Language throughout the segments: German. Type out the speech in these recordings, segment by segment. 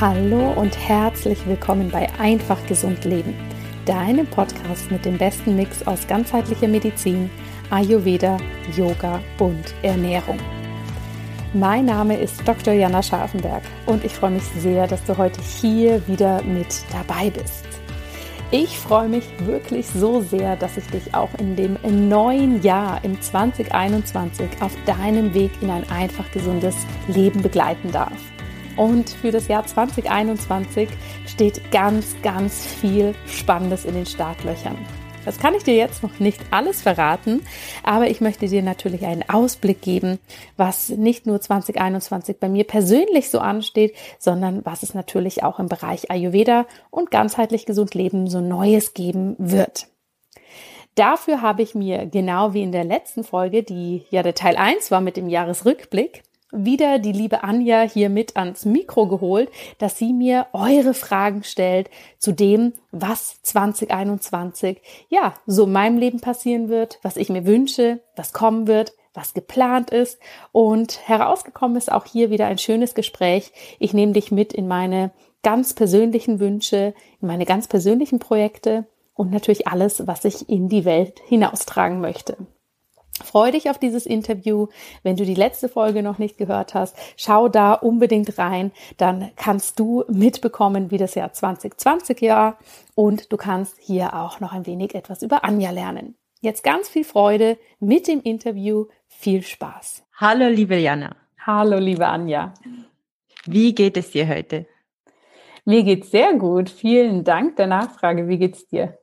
Hallo und herzlich willkommen bei Einfach Gesund Leben, deinem Podcast mit dem besten Mix aus ganzheitlicher Medizin, Ayurveda, Yoga und Ernährung. Mein Name ist Dr. Jana Scharfenberg und ich freue mich sehr, dass du heute hier wieder mit dabei bist. Ich freue mich wirklich so sehr, dass ich dich auch in dem neuen Jahr im 2021 auf deinem Weg in ein einfach gesundes Leben begleiten darf. Und für das Jahr 2021 steht ganz, ganz viel Spannendes in den Startlöchern. Das kann ich dir jetzt noch nicht alles verraten, aber ich möchte dir natürlich einen Ausblick geben, was nicht nur 2021 bei mir persönlich so ansteht, sondern was es natürlich auch im Bereich Ayurveda und ganzheitlich gesund leben so Neues geben wird. Dafür habe ich mir genau wie in der letzten Folge, die ja der Teil 1 war mit dem Jahresrückblick, wieder die liebe Anja hier mit ans Mikro geholt, dass sie mir eure Fragen stellt zu dem, was 2021 ja so in meinem Leben passieren wird, was ich mir wünsche, was kommen wird, was geplant ist. Und herausgekommen ist auch hier wieder ein schönes Gespräch. Ich nehme dich mit in meine ganz persönlichen Wünsche, in meine ganz persönlichen Projekte und natürlich alles, was ich in die Welt hinaustragen möchte. Freue dich auf dieses Interview. Wenn du die letzte Folge noch nicht gehört hast, schau da unbedingt rein. Dann kannst du mitbekommen, wie das Jahr 2020 war und du kannst hier auch noch ein wenig etwas über Anja lernen. Jetzt ganz viel Freude mit dem Interview. Viel Spaß. Hallo, liebe Jana. Hallo, liebe Anja. Wie geht es dir heute? Mir geht's sehr gut. Vielen Dank der Nachfrage. Wie geht's dir?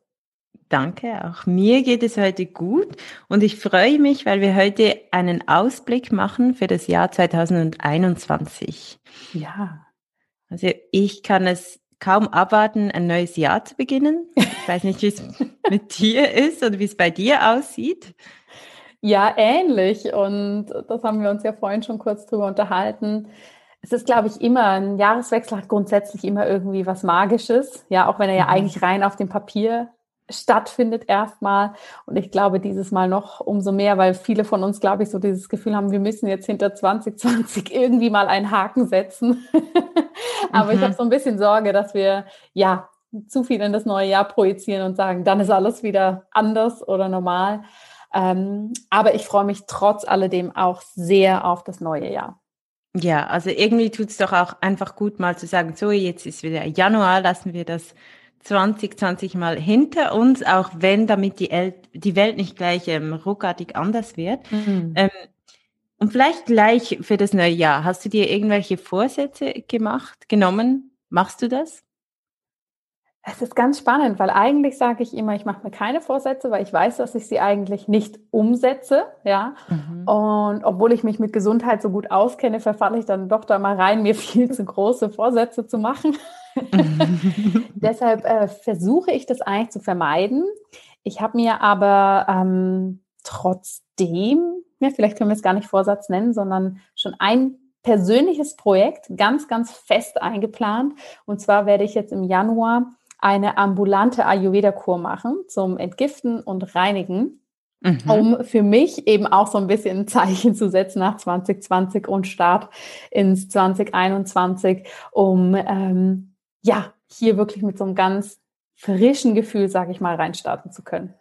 Danke, auch mir geht es heute gut und ich freue mich, weil wir heute einen Ausblick machen für das Jahr 2021. Ja. Also ich kann es kaum abwarten, ein neues Jahr zu beginnen. Ich weiß nicht, wie es mit dir ist oder wie es bei dir aussieht. Ja, ähnlich. Und das haben wir uns ja vorhin schon kurz drüber unterhalten. Es ist, glaube ich, immer, ein Jahreswechsel hat grundsätzlich immer irgendwie was Magisches. Ja, auch wenn er ja mhm. eigentlich rein auf dem Papier stattfindet erstmal. Und ich glaube dieses Mal noch umso mehr, weil viele von uns, glaube ich, so dieses Gefühl haben, wir müssen jetzt hinter 2020 irgendwie mal einen Haken setzen. Aber mhm. ich habe so ein bisschen Sorge, dass wir ja zu viel in das neue Jahr projizieren und sagen, dann ist alles wieder anders oder normal. Ähm, aber ich freue mich trotz alledem auch sehr auf das neue Jahr. Ja, also irgendwie tut es doch auch einfach gut, mal zu sagen, so, jetzt ist wieder Januar, lassen wir das 2020 mal hinter uns, auch wenn damit die, El die Welt nicht gleich ähm, ruckartig anders wird. Mhm. Ähm, und vielleicht gleich für das neue Jahr. Hast du dir irgendwelche Vorsätze gemacht, genommen? Machst du das? Es ist ganz spannend, weil eigentlich sage ich immer, ich mache mir keine Vorsätze, weil ich weiß, dass ich sie eigentlich nicht umsetze, ja. Mhm. Und obwohl ich mich mit Gesundheit so gut auskenne, verfalle ich dann doch da mal rein, mir viel zu große Vorsätze zu machen. Deshalb äh, versuche ich das eigentlich zu vermeiden. Ich habe mir aber ähm, trotzdem, ja, vielleicht können wir es gar nicht Vorsatz nennen, sondern schon ein persönliches Projekt ganz, ganz fest eingeplant. Und zwar werde ich jetzt im Januar eine ambulante Ayurveda-Kur machen zum Entgiften und Reinigen. Mhm. um für mich eben auch so ein bisschen ein Zeichen zu setzen nach 2020 und Start ins 2021, um ähm, ja hier wirklich mit so einem ganz frischen Gefühl, sage ich mal, reinstarten zu können.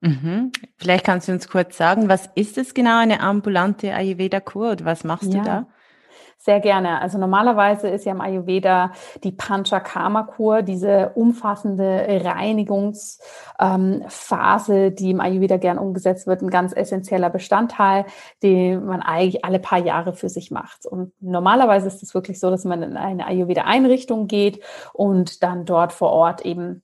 Mhm. Vielleicht kannst du uns kurz sagen, was ist es genau, eine ambulante Ayurveda-Kur oder was machst ja. du da? Sehr gerne. Also normalerweise ist ja im Ayurveda die Panchakarma-Kur, diese umfassende Reinigungsphase, ähm, die im Ayurveda gern umgesetzt wird, ein ganz essentieller Bestandteil, den man eigentlich alle paar Jahre für sich macht. Und normalerweise ist es wirklich so, dass man in eine Ayurveda-Einrichtung geht und dann dort vor Ort eben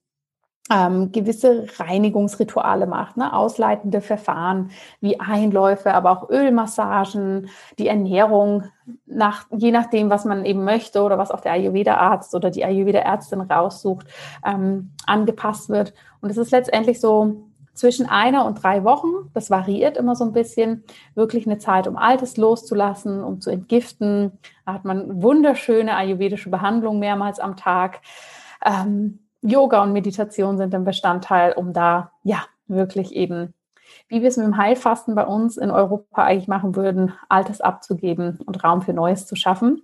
ähm, gewisse Reinigungsrituale macht, ne? ausleitende Verfahren wie Einläufe, aber auch Ölmassagen, die Ernährung, nach, je nachdem, was man eben möchte oder was auch der Ayurveda-Arzt oder die Ayurveda-Ärztin raussucht, ähm, angepasst wird. Und es ist letztendlich so zwischen einer und drei Wochen, das variiert immer so ein bisschen, wirklich eine Zeit, um Altes loszulassen, um zu entgiften. Da hat man wunderschöne ayurvedische Behandlungen mehrmals am Tag. Ähm, Yoga und Meditation sind ein Bestandteil, um da ja wirklich eben, wie wir es mit dem Heilfasten bei uns in Europa eigentlich machen würden, Altes abzugeben und Raum für Neues zu schaffen.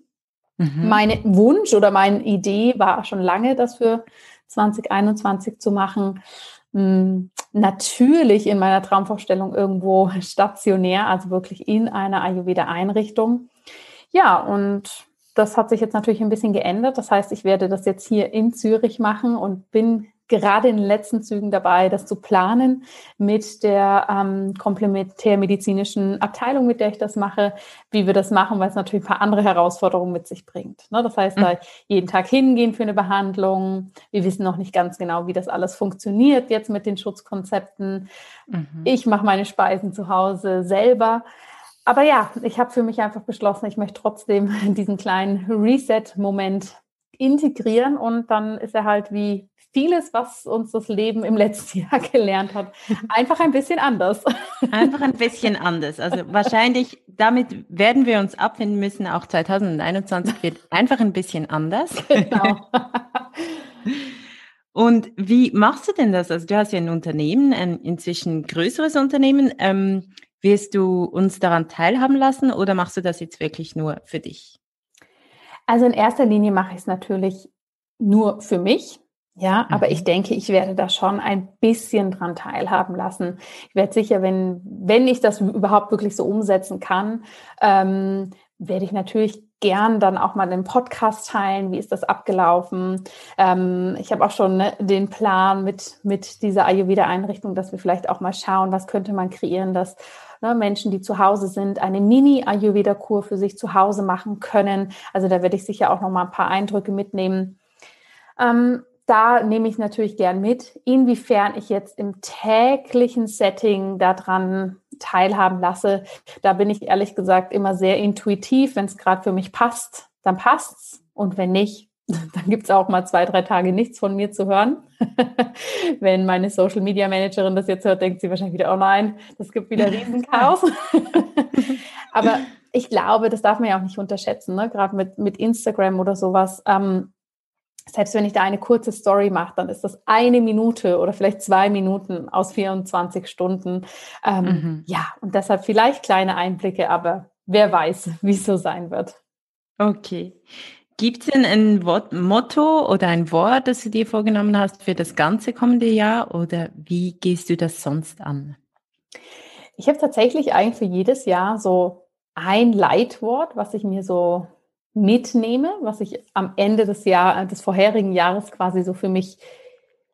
Mhm. Mein Wunsch oder meine Idee war schon lange, das für 2021 zu machen. Hm, natürlich in meiner Traumvorstellung irgendwo stationär, also wirklich in einer Ayurveda-Einrichtung. Ja, und das hat sich jetzt natürlich ein bisschen geändert. Das heißt, ich werde das jetzt hier in Zürich machen und bin gerade in den letzten Zügen dabei, das zu planen mit der ähm, komplementärmedizinischen Abteilung, mit der ich das mache, wie wir das machen, weil es natürlich ein paar andere Herausforderungen mit sich bringt. Ne? Das heißt, mhm. da jeden Tag hingehen für eine Behandlung. Wir wissen noch nicht ganz genau, wie das alles funktioniert jetzt mit den Schutzkonzepten. Mhm. Ich mache meine Speisen zu Hause selber. Aber ja, ich habe für mich einfach beschlossen, ich möchte trotzdem diesen kleinen Reset-Moment integrieren und dann ist er halt wie vieles, was uns das Leben im letzten Jahr gelernt hat, einfach ein bisschen anders. Einfach ein bisschen anders. Also wahrscheinlich, damit werden wir uns abfinden müssen, auch 2021 wird einfach ein bisschen anders. Genau. Und wie machst du denn das? Also du hast ja ein Unternehmen, ein inzwischen größeres Unternehmen. Ähm, wirst du uns daran teilhaben lassen oder machst du das jetzt wirklich nur für dich? Also in erster Linie mache ich es natürlich nur für mich. Ja, aber ich mhm. denke, ich werde da schon ein bisschen dran teilhaben lassen. Ich werde sicher, wenn, wenn ich das überhaupt wirklich so umsetzen kann, ähm, werde ich natürlich gern dann auch mal den Podcast teilen. Wie ist das abgelaufen? Ähm, ich habe auch schon ne, den Plan mit, mit dieser Ayurveda-Einrichtung, dass wir vielleicht auch mal schauen, was könnte man kreieren, dass ne, Menschen, die zu Hause sind, eine Mini-Ayurveda-Kur für sich zu Hause machen können. Also da werde ich sicher auch noch mal ein paar Eindrücke mitnehmen. Ähm, da nehme ich natürlich gern mit, inwiefern ich jetzt im täglichen Setting daran teilhaben lasse. Da bin ich ehrlich gesagt immer sehr intuitiv. Wenn es gerade für mich passt, dann passt's. Und wenn nicht, dann gibt's auch mal zwei, drei Tage nichts von mir zu hören. wenn meine Social Media Managerin das jetzt hört, denkt sie wahrscheinlich wieder, oh nein, das gibt wieder Riesenchaos. Aber ich glaube, das darf man ja auch nicht unterschätzen, ne? gerade mit, mit Instagram oder sowas. Ähm, selbst wenn ich da eine kurze Story mache, dann ist das eine Minute oder vielleicht zwei Minuten aus 24 Stunden. Ähm, mhm. Ja, und deshalb vielleicht kleine Einblicke, aber wer weiß, wie es so sein wird. Okay. Gibt es denn ein Wort, Motto oder ein Wort, das du dir vorgenommen hast für das ganze kommende Jahr oder wie gehst du das sonst an? Ich habe tatsächlich eigentlich für jedes Jahr so ein Leitwort, was ich mir so mitnehme, was ich am Ende des Jahr, des vorherigen Jahres quasi so für mich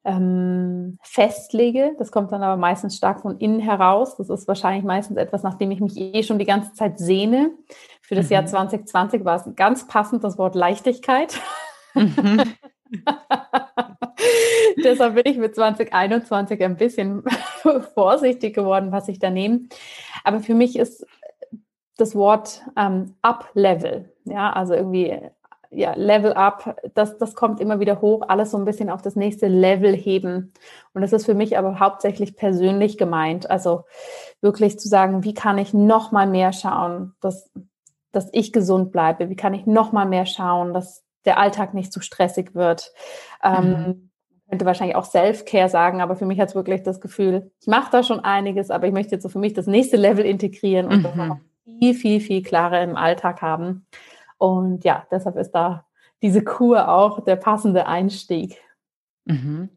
ähm, festlege. Das kommt dann aber meistens stark von innen heraus. Das ist wahrscheinlich meistens etwas, nach dem ich mich eh schon die ganze Zeit sehne. Für das mhm. Jahr 2020 war es ganz passend das Wort Leichtigkeit. Mhm. Deshalb bin ich mit 2021 ein bisschen vorsichtig geworden, was ich da nehme. Aber für mich ist das Wort ähm, Up-Level ja, also irgendwie ja, Level up, das, das kommt immer wieder hoch, alles so ein bisschen auf das nächste Level heben. Und das ist für mich aber hauptsächlich persönlich gemeint. Also wirklich zu sagen, wie kann ich noch mal mehr schauen, dass, dass ich gesund bleibe? Wie kann ich noch mal mehr schauen, dass der Alltag nicht zu stressig wird? Ähm, mhm. Ähm, könnte wahrscheinlich auch Self-Care sagen, aber für mich hat es wirklich das Gefühl, ich mache da schon einiges, aber ich möchte jetzt so für mich das nächste Level integrieren und mhm. das noch viel, viel, viel klarer im Alltag haben. Und ja, deshalb ist da diese Kur auch der passende Einstieg. Mhm.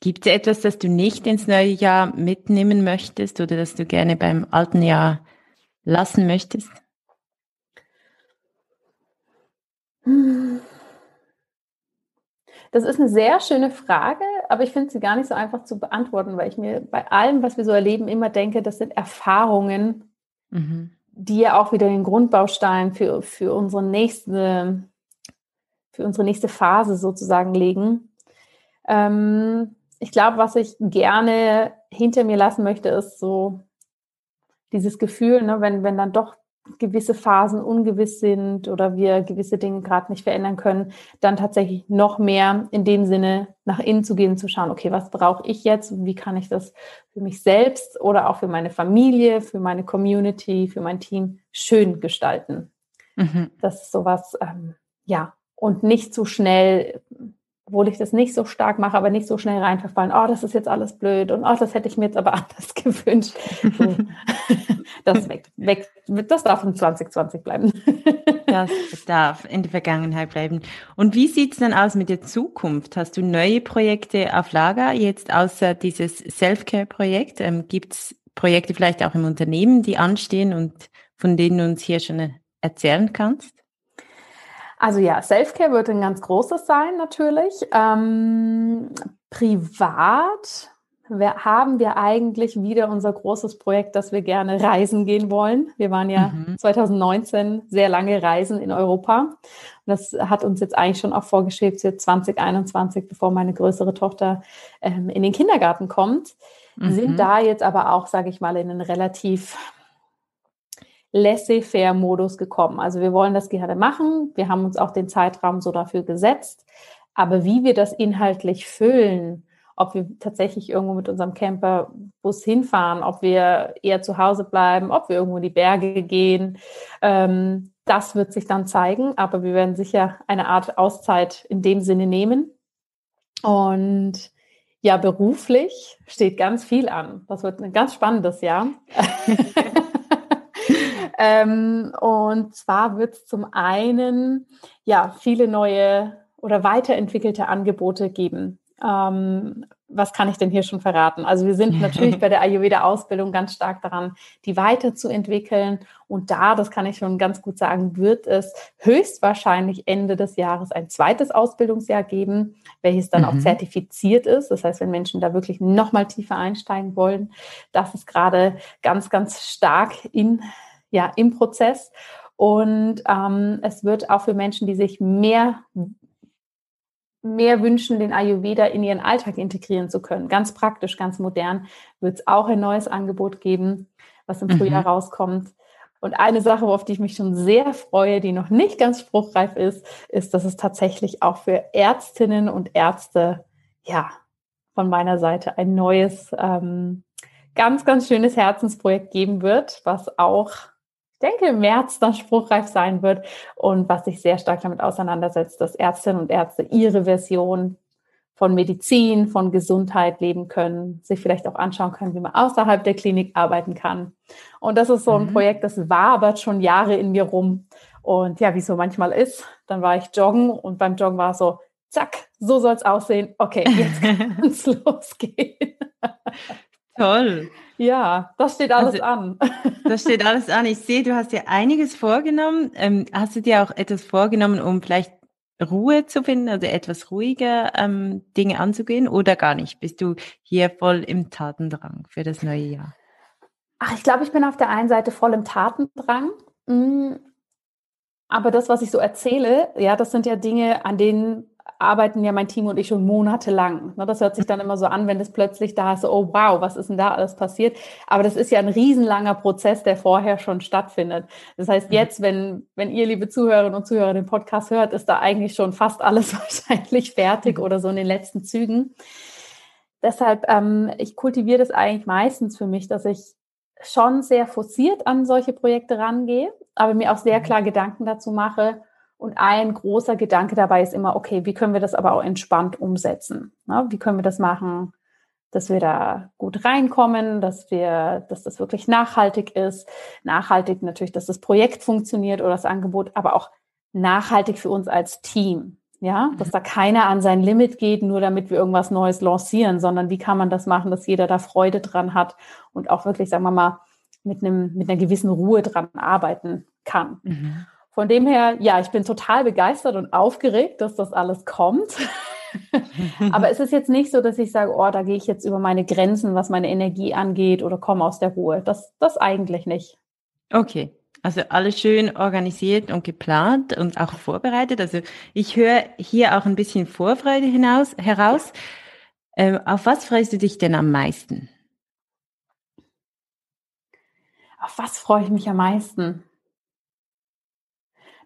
Gibt es etwas, das du nicht ins neue Jahr mitnehmen möchtest oder das du gerne beim alten Jahr lassen möchtest? Das ist eine sehr schöne Frage, aber ich finde sie gar nicht so einfach zu beantworten, weil ich mir bei allem, was wir so erleben, immer denke, das sind Erfahrungen, mhm die ja auch wieder den Grundbaustein für, für unsere nächste, für unsere nächste Phase sozusagen legen. Ähm, ich glaube, was ich gerne hinter mir lassen möchte, ist so dieses Gefühl, ne, wenn, wenn dann doch gewisse Phasen ungewiss sind oder wir gewisse Dinge gerade nicht verändern können, dann tatsächlich noch mehr in dem Sinne nach innen zu gehen, zu schauen, okay, was brauche ich jetzt und wie kann ich das für mich selbst oder auch für meine Familie, für meine Community, für mein Team schön gestalten. Mhm. Das ist sowas, ähm, ja, und nicht zu schnell obwohl ich das nicht so stark mache, aber nicht so schnell reinverfallen, oh, das ist jetzt alles blöd und oh, das hätte ich mir jetzt aber anders gewünscht. So, das weg, weg, das darf in 2020 bleiben. Das darf in der Vergangenheit bleiben. Und wie sieht es denn aus mit der Zukunft? Hast du neue Projekte auf Lager, jetzt außer dieses Self-Care-Projekt? Ähm, Gibt es Projekte vielleicht auch im Unternehmen, die anstehen und von denen du uns hier schon erzählen kannst? Also ja, Selfcare wird ein ganz großes sein natürlich. Ähm, privat haben wir eigentlich wieder unser großes Projekt, dass wir gerne reisen gehen wollen. Wir waren ja mhm. 2019 sehr lange reisen in Europa. Das hat uns jetzt eigentlich schon auch vorgeschrieben, für 2021, bevor meine größere Tochter ähm, in den Kindergarten kommt. Mhm. Sind da jetzt aber auch, sage ich mal, in einen relativ laissez-faire-Modus gekommen. Also wir wollen das gerne machen. Wir haben uns auch den Zeitraum so dafür gesetzt. Aber wie wir das inhaltlich füllen, ob wir tatsächlich irgendwo mit unserem Camperbus hinfahren, ob wir eher zu Hause bleiben, ob wir irgendwo in die Berge gehen, ähm, das wird sich dann zeigen. Aber wir werden sicher eine Art Auszeit in dem Sinne nehmen. Und ja, beruflich steht ganz viel an. Das wird ein ganz spannendes Jahr. Ähm, und zwar wird es zum einen ja viele neue oder weiterentwickelte Angebote geben. Ähm, was kann ich denn hier schon verraten? Also wir sind natürlich bei der Ayurveda-Ausbildung ganz stark daran, die weiterzuentwickeln. Und da, das kann ich schon ganz gut sagen, wird es höchstwahrscheinlich Ende des Jahres ein zweites Ausbildungsjahr geben, welches dann mhm. auch zertifiziert ist. Das heißt, wenn Menschen da wirklich nochmal tiefer einsteigen wollen, das ist gerade ganz, ganz stark in ja, im Prozess. Und ähm, es wird auch für Menschen, die sich mehr, mehr wünschen, den Ayurveda in ihren Alltag integrieren zu können, ganz praktisch, ganz modern, wird es auch ein neues Angebot geben, was im Frühjahr mhm. rauskommt. Und eine Sache, auf die ich mich schon sehr freue, die noch nicht ganz spruchreif ist, ist, dass es tatsächlich auch für Ärztinnen und Ärzte, ja, von meiner Seite ein neues, ähm, ganz, ganz schönes Herzensprojekt geben wird, was auch denke, im März dann spruchreif sein wird und was sich sehr stark damit auseinandersetzt, dass Ärztinnen und Ärzte ihre Version von Medizin, von Gesundheit leben können, sich vielleicht auch anschauen können, wie man außerhalb der Klinik arbeiten kann. Und das ist so ein mhm. Projekt, das wabert schon Jahre in mir rum. Und ja, wie es so manchmal ist, dann war ich joggen und beim Joggen war es so, zack, so soll es aussehen. Okay, jetzt kann es losgehen. Toll. Ja, das steht alles also, an. Das steht alles an. Ich sehe, du hast dir einiges vorgenommen. Ähm, hast du dir auch etwas vorgenommen, um vielleicht Ruhe zu finden, also etwas ruhiger ähm, Dinge anzugehen oder gar nicht? Bist du hier voll im Tatendrang für das neue Jahr? Ach, ich glaube, ich bin auf der einen Seite voll im Tatendrang. Mm, aber das, was ich so erzähle, ja, das sind ja Dinge, an denen arbeiten ja mein Team und ich schon monatelang. Ne, das hört sich dann immer so an, wenn es plötzlich da ist, so, oh wow, was ist denn da alles passiert? Aber das ist ja ein riesenlanger Prozess, der vorher schon stattfindet. Das heißt, mhm. jetzt, wenn, wenn ihr, liebe Zuhörerinnen und Zuhörer, den Podcast hört, ist da eigentlich schon fast alles wahrscheinlich fertig oder so in den letzten Zügen. Deshalb, ähm, ich kultiviere das eigentlich meistens für mich, dass ich schon sehr forciert an solche Projekte rangehe, aber mir auch sehr mhm. klar Gedanken dazu mache, und ein großer Gedanke dabei ist immer, okay, wie können wir das aber auch entspannt umsetzen? Ne? Wie können wir das machen, dass wir da gut reinkommen, dass wir, dass das wirklich nachhaltig ist. Nachhaltig natürlich, dass das Projekt funktioniert oder das Angebot, aber auch nachhaltig für uns als Team. Ja, dass da keiner an sein Limit geht, nur damit wir irgendwas Neues lancieren, sondern wie kann man das machen, dass jeder da Freude dran hat und auch wirklich, sagen wir mal, mit einem, mit einer gewissen Ruhe dran arbeiten kann. Mhm. Von dem her, ja, ich bin total begeistert und aufgeregt, dass das alles kommt. Aber es ist jetzt nicht so, dass ich sage, oh, da gehe ich jetzt über meine Grenzen, was meine Energie angeht oder komme aus der Ruhe. Das, das eigentlich nicht. Okay. Also alles schön organisiert und geplant und auch vorbereitet. Also ich höre hier auch ein bisschen Vorfreude hinaus, heraus. Ähm, auf was freust du dich denn am meisten? Auf was freue ich mich am meisten?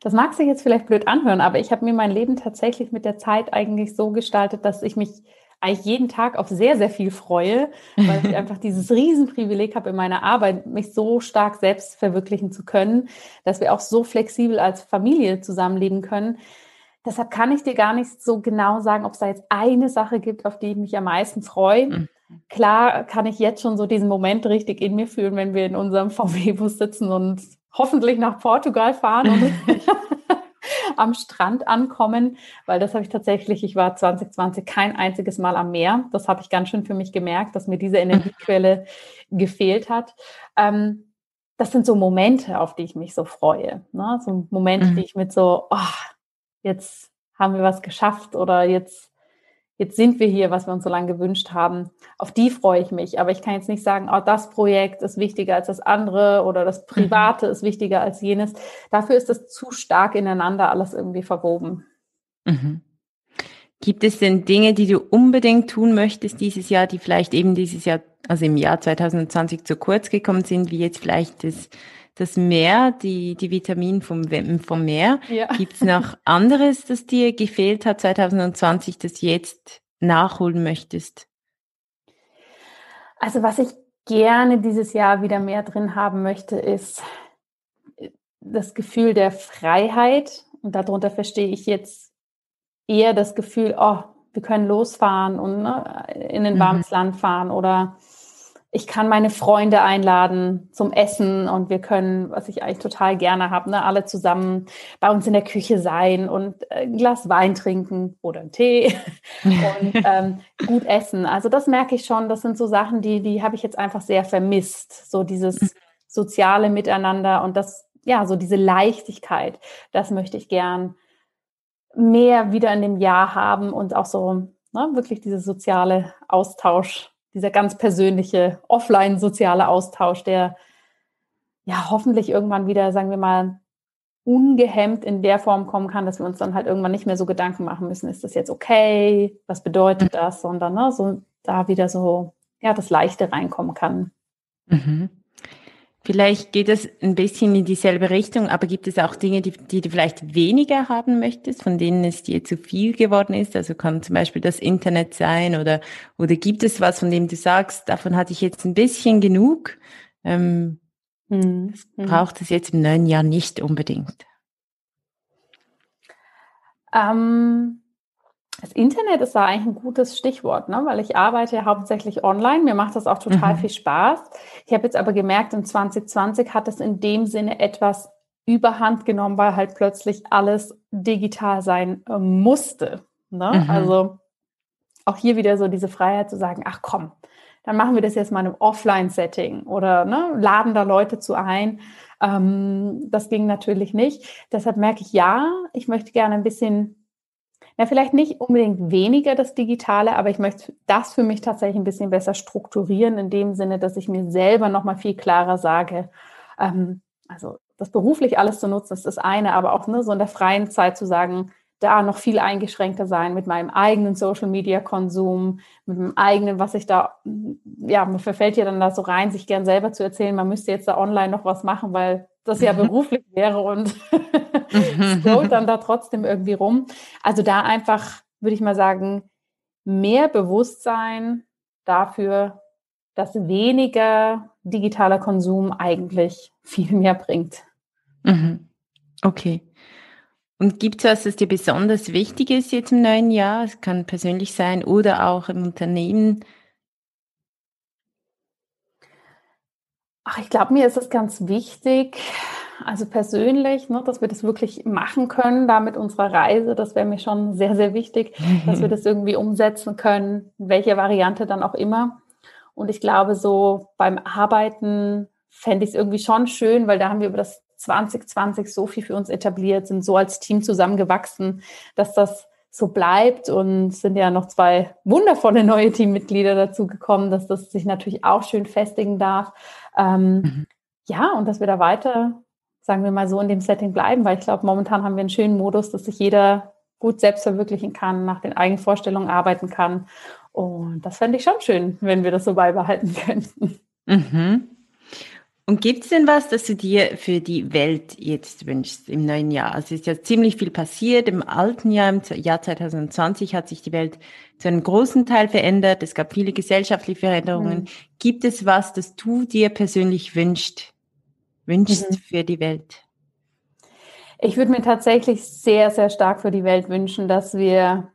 Das mag sich jetzt vielleicht blöd anhören, aber ich habe mir mein Leben tatsächlich mit der Zeit eigentlich so gestaltet, dass ich mich eigentlich jeden Tag auf sehr, sehr viel freue, weil ich einfach dieses Riesenprivileg habe in meiner Arbeit, mich so stark selbst verwirklichen zu können, dass wir auch so flexibel als Familie zusammenleben können. Deshalb kann ich dir gar nicht so genau sagen, ob es da jetzt eine Sache gibt, auf die ich mich am meisten freue. Mhm. Klar kann ich jetzt schon so diesen Moment richtig in mir fühlen, wenn wir in unserem VW-Bus sitzen und hoffentlich nach Portugal fahren und am Strand ankommen, weil das habe ich tatsächlich, ich war 2020 kein einziges Mal am Meer. Das habe ich ganz schön für mich gemerkt, dass mir diese Energiequelle gefehlt hat. Ähm, das sind so Momente, auf die ich mich so freue. Ne? So Momente, mhm. die ich mit so, oh, jetzt haben wir was geschafft oder jetzt, jetzt sind wir hier, was wir uns so lange gewünscht haben. Auf die freue ich mich. Aber ich kann jetzt nicht sagen, oh, das Projekt ist wichtiger als das andere oder das Private mhm. ist wichtiger als jenes. Dafür ist das zu stark ineinander alles irgendwie verwoben. Mhm. Gibt es denn Dinge, die du unbedingt tun möchtest dieses Jahr, die vielleicht eben dieses Jahr, also im Jahr 2020 zu kurz gekommen sind, wie jetzt vielleicht das das Meer, die, die Vitamin vom, vom Meer. Ja. Gibt es noch anderes, das dir gefehlt hat 2020, das jetzt nachholen möchtest? Also was ich gerne dieses Jahr wieder mehr drin haben möchte, ist das Gefühl der Freiheit. Und darunter verstehe ich jetzt eher das Gefühl, oh, wir können losfahren und ne, in ein warmes mhm. Land fahren oder ich kann meine Freunde einladen zum Essen und wir können, was ich eigentlich total gerne habe, ne, alle zusammen bei uns in der Küche sein und ein Glas Wein trinken oder einen Tee und ähm, gut essen. Also das merke ich schon, das sind so Sachen, die, die habe ich jetzt einfach sehr vermisst. So dieses mhm. soziale Miteinander und das, ja, so diese Leichtigkeit, das möchte ich gern mehr wieder in dem Jahr haben und auch so ne, wirklich diese soziale Austausch dieser ganz persönliche offline-soziale Austausch, der ja hoffentlich irgendwann wieder, sagen wir mal, ungehemmt in der Form kommen kann, dass wir uns dann halt irgendwann nicht mehr so Gedanken machen müssen, ist das jetzt okay, was bedeutet das, sondern ne, so da wieder so ja das Leichte reinkommen kann. Mhm. Vielleicht geht es ein bisschen in dieselbe Richtung, aber gibt es auch Dinge, die, die du vielleicht weniger haben möchtest, von denen es dir zu viel geworden ist? Also kann zum Beispiel das Internet sein oder, oder gibt es was, von dem du sagst, davon hatte ich jetzt ein bisschen genug? Ähm, hm. Braucht es jetzt im neuen Jahr nicht unbedingt? Ähm, das Internet ist da eigentlich ein gutes Stichwort, ne? weil ich arbeite ja hauptsächlich online. Mir macht das auch total mhm. viel Spaß. Ich habe jetzt aber gemerkt, in 2020 hat es in dem Sinne etwas überhand genommen, weil halt plötzlich alles digital sein äh, musste. Ne? Mhm. Also auch hier wieder so diese Freiheit zu sagen, ach komm, dann machen wir das jetzt mal in einem Offline-Setting oder ne, laden da Leute zu ein. Ähm, das ging natürlich nicht. Deshalb merke ich, ja, ich möchte gerne ein bisschen ja, vielleicht nicht unbedingt weniger das Digitale, aber ich möchte das für mich tatsächlich ein bisschen besser strukturieren, in dem Sinne, dass ich mir selber nochmal viel klarer sage, ähm, also das beruflich alles zu nutzen, ist das eine, aber auch ne, so in der freien Zeit zu sagen, da noch viel eingeschränkter sein mit meinem eigenen Social Media Konsum, mit dem eigenen, was ich da, ja, mir verfällt ja dann da so rein, sich gern selber zu erzählen, man müsste jetzt da online noch was machen, weil das ja beruflich wäre und scrollt dann da trotzdem irgendwie rum. Also da einfach, würde ich mal sagen, mehr Bewusstsein dafür, dass weniger digitaler Konsum eigentlich viel mehr bringt. Mhm. Okay. Und gibt es was, das dir besonders wichtig ist jetzt im neuen Jahr? Es kann persönlich sein oder auch im Unternehmen. Ach, ich glaube, mir ist es ganz wichtig, also persönlich, ne, dass wir das wirklich machen können, da mit unserer Reise. Das wäre mir schon sehr, sehr wichtig, dass wir das irgendwie umsetzen können, welche Variante dann auch immer. Und ich glaube, so beim Arbeiten fände ich es irgendwie schon schön, weil da haben wir über das 2020 so viel für uns etabliert, sind so als Team zusammengewachsen, dass das so bleibt und sind ja noch zwei wundervolle neue Teammitglieder dazu gekommen, dass das sich natürlich auch schön festigen darf. Ähm, mhm. Ja, und dass wir da weiter, sagen wir mal so, in dem Setting bleiben, weil ich glaube, momentan haben wir einen schönen Modus, dass sich jeder gut selbst verwirklichen kann, nach den eigenen Vorstellungen arbeiten kann. Und das fände ich schon schön, wenn wir das so beibehalten könnten. Mhm. Und gibt es denn was, das du dir für die Welt jetzt wünschst im neuen Jahr? Also es ist ja ziemlich viel passiert. Im alten Jahr, im Jahr 2020, hat sich die Welt zu einem großen Teil verändert. Es gab viele gesellschaftliche Veränderungen. Mhm. Gibt es was, das du dir persönlich wünschst, wünschst mhm. für die Welt? Ich würde mir tatsächlich sehr, sehr stark für die Welt wünschen, dass wir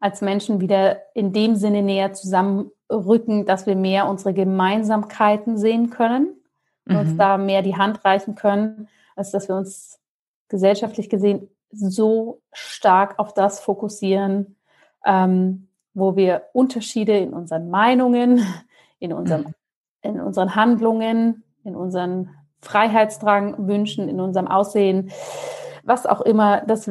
als Menschen wieder in dem Sinne näher zusammenrücken, dass wir mehr unsere Gemeinsamkeiten sehen können und mhm. uns da mehr die Hand reichen können, als dass wir uns gesellschaftlich gesehen so stark auf das fokussieren, ähm, wo wir Unterschiede in unseren Meinungen, in, unserem, mhm. in unseren Handlungen, in unseren Freiheitsdrang wünschen, in unserem Aussehen, was auch immer, dass,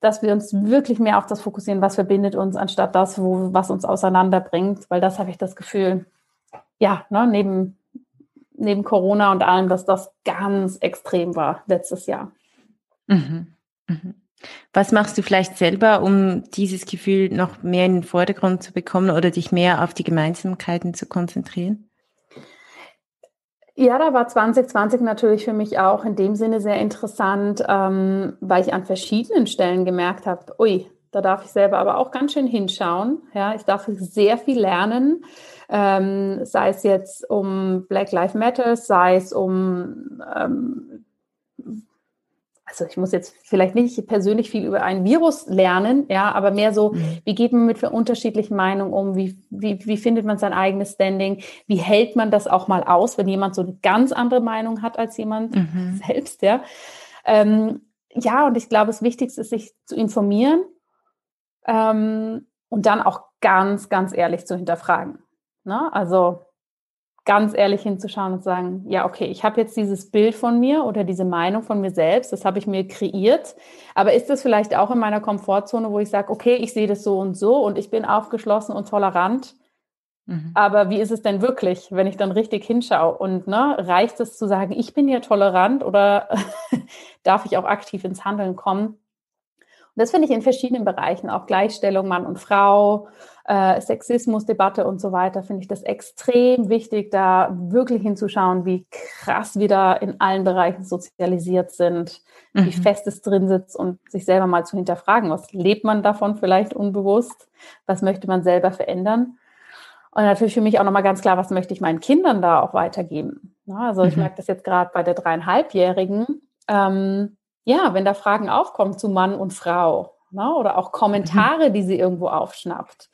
dass wir uns wirklich mehr auf das fokussieren, was verbindet uns, anstatt das, wo, was uns auseinanderbringt, weil das habe ich das Gefühl, ja, ne, neben, neben Corona und allem, dass das ganz extrem war letztes Jahr. Mhm. Mhm. Was machst du vielleicht selber, um dieses Gefühl noch mehr in den Vordergrund zu bekommen oder dich mehr auf die Gemeinsamkeiten zu konzentrieren? Ja, da war 2020 natürlich für mich auch in dem Sinne sehr interessant, ähm, weil ich an verschiedenen Stellen gemerkt habe, ui, da darf ich selber aber auch ganz schön hinschauen. Ja, ich darf sehr viel lernen, ähm, sei es jetzt um Black Lives Matter, sei es um ähm, also ich muss jetzt vielleicht nicht persönlich viel über ein Virus lernen, ja, aber mehr so, mhm. wie geht man mit unterschiedlichen Meinungen um, wie, wie, wie findet man sein eigenes Standing, wie hält man das auch mal aus, wenn jemand so eine ganz andere Meinung hat als jemand mhm. selbst, ja. Ähm, ja, und ich glaube, das Wichtigste ist, sich zu informieren ähm, und dann auch ganz, ganz ehrlich zu hinterfragen. Ne? Also ganz ehrlich hinzuschauen und sagen, ja, okay, ich habe jetzt dieses Bild von mir oder diese Meinung von mir selbst, das habe ich mir kreiert, aber ist das vielleicht auch in meiner Komfortzone, wo ich sage, okay, ich sehe das so und so und ich bin aufgeschlossen und tolerant, mhm. aber wie ist es denn wirklich, wenn ich dann richtig hinschaue und ne, reicht es zu sagen, ich bin ja tolerant oder darf ich auch aktiv ins Handeln kommen? Das finde ich in verschiedenen Bereichen, auch Gleichstellung Mann und Frau, äh, Sexismusdebatte und so weiter, finde ich das extrem wichtig, da wirklich hinzuschauen, wie krass wir da in allen Bereichen sozialisiert sind, mhm. wie fest es drin sitzt und sich selber mal zu hinterfragen, was lebt man davon vielleicht unbewusst, was möchte man selber verändern. Und natürlich für mich auch nochmal ganz klar, was möchte ich meinen Kindern da auch weitergeben. Ja, also mhm. ich merke das jetzt gerade bei der dreieinhalbjährigen. Ähm, ja, wenn da Fragen aufkommen zu Mann und Frau, ne? oder auch Kommentare, mhm. die sie irgendwo aufschnappt.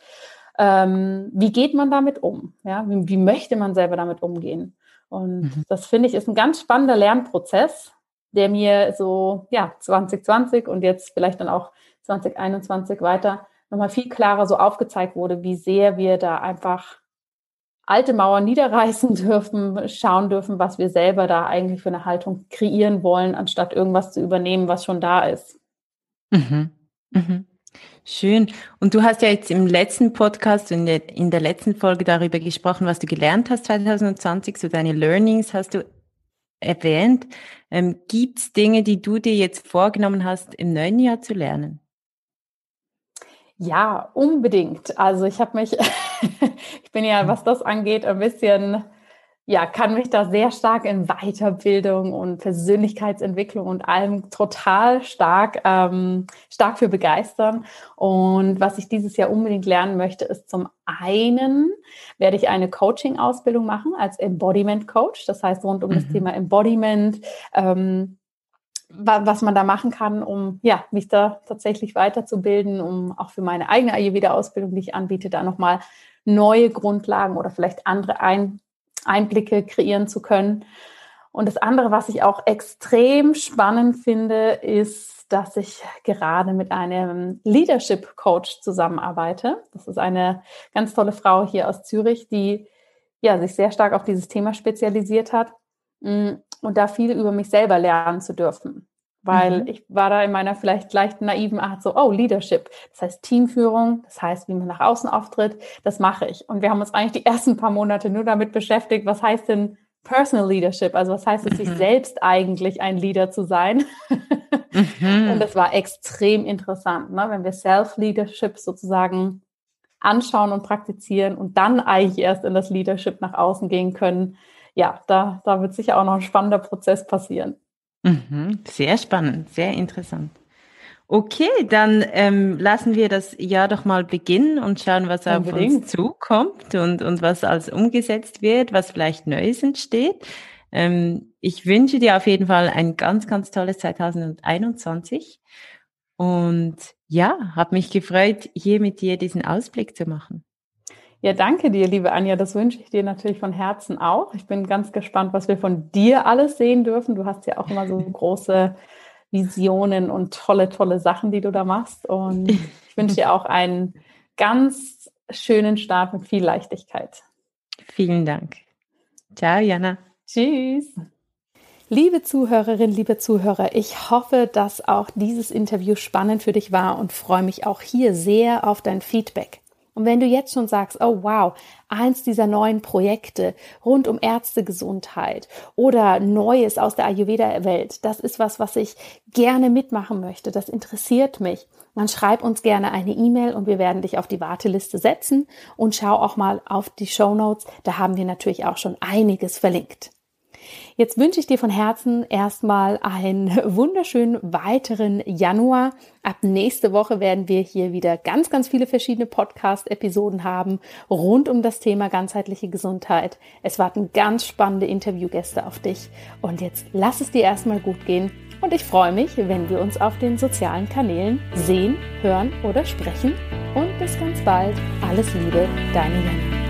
Ähm, wie geht man damit um? Ja? Wie, wie, möchte man selber damit umgehen? Und mhm. das finde ich ist ein ganz spannender Lernprozess, der mir so ja 2020 und jetzt vielleicht dann auch 2021 weiter nochmal viel klarer so aufgezeigt wurde, wie sehr wir da einfach alte Mauern niederreißen dürfen, schauen dürfen, was wir selber da eigentlich für eine Haltung kreieren wollen, anstatt irgendwas zu übernehmen, was schon da ist. Mhm. Mhm. Schön. Und du hast ja jetzt im letzten Podcast und in der letzten Folge darüber gesprochen, was du gelernt hast 2020, so deine Learnings hast du erwähnt. Ähm, Gibt es Dinge, die du dir jetzt vorgenommen hast, im neuen Jahr zu lernen? Ja, unbedingt. Also ich habe mich, ich bin ja, was das angeht, ein bisschen ja, kann mich da sehr stark in Weiterbildung und Persönlichkeitsentwicklung und allem total stark, ähm, stark für begeistern. Und was ich dieses Jahr unbedingt lernen möchte, ist zum einen, werde ich eine Coaching-Ausbildung machen als Embodiment Coach. Das heißt, rund um mhm. das Thema Embodiment, ähm, was man da machen kann, um ja, mich da tatsächlich weiterzubilden, um auch für meine eigene Ayurveda-Ausbildung, die ich anbiete, da nochmal neue Grundlagen oder vielleicht andere ein Einblicke kreieren zu können. Und das andere, was ich auch extrem spannend finde, ist, dass ich gerade mit einem Leadership Coach zusammenarbeite. Das ist eine ganz tolle Frau hier aus Zürich, die ja, sich sehr stark auf dieses Thema spezialisiert hat mm, und da viel über mich selber lernen zu dürfen weil mhm. ich war da in meiner vielleicht leicht naiven Art so, oh, Leadership, das heißt Teamführung, das heißt, wie man nach außen auftritt, das mache ich. Und wir haben uns eigentlich die ersten paar Monate nur damit beschäftigt, was heißt denn Personal Leadership, also was heißt es, sich mhm. selbst eigentlich ein Leader zu sein. mhm. Und das war extrem interessant, ne? wenn wir Self-Leadership sozusagen anschauen und praktizieren und dann eigentlich erst in das Leadership nach außen gehen können. Ja, da, da wird sicher auch noch ein spannender Prozess passieren. Mhm, sehr spannend, sehr interessant. Okay, dann ähm, lassen wir das Jahr doch mal beginnen und schauen, was auf uns zukommt und, und was alles umgesetzt wird, was vielleicht Neues entsteht. Ähm, ich wünsche dir auf jeden Fall ein ganz, ganz tolles 2021. Und ja, habe mich gefreut, hier mit dir diesen Ausblick zu machen. Ja, danke dir, liebe Anja. Das wünsche ich dir natürlich von Herzen auch. Ich bin ganz gespannt, was wir von dir alles sehen dürfen. Du hast ja auch immer so große Visionen und tolle, tolle Sachen, die du da machst. Und ich wünsche dir auch einen ganz schönen Start mit viel Leichtigkeit. Vielen Dank. Ciao, Jana. Tschüss. Liebe Zuhörerin, liebe Zuhörer, ich hoffe, dass auch dieses Interview spannend für dich war und freue mich auch hier sehr auf dein Feedback. Und wenn du jetzt schon sagst, oh wow, eins dieser neuen Projekte rund um Ärztegesundheit oder Neues aus der Ayurveda-Welt, das ist was, was ich gerne mitmachen möchte, das interessiert mich, dann schreib uns gerne eine E-Mail und wir werden dich auf die Warteliste setzen und schau auch mal auf die Show Notes, da haben wir natürlich auch schon einiges verlinkt. Jetzt wünsche ich dir von Herzen erstmal einen wunderschönen weiteren Januar. Ab nächste Woche werden wir hier wieder ganz, ganz viele verschiedene Podcast-Episoden haben rund um das Thema ganzheitliche Gesundheit. Es warten ganz spannende Interviewgäste auf dich. Und jetzt lass es dir erstmal gut gehen. Und ich freue mich, wenn wir uns auf den sozialen Kanälen sehen, hören oder sprechen. Und bis ganz bald. Alles Liebe, deine Janine.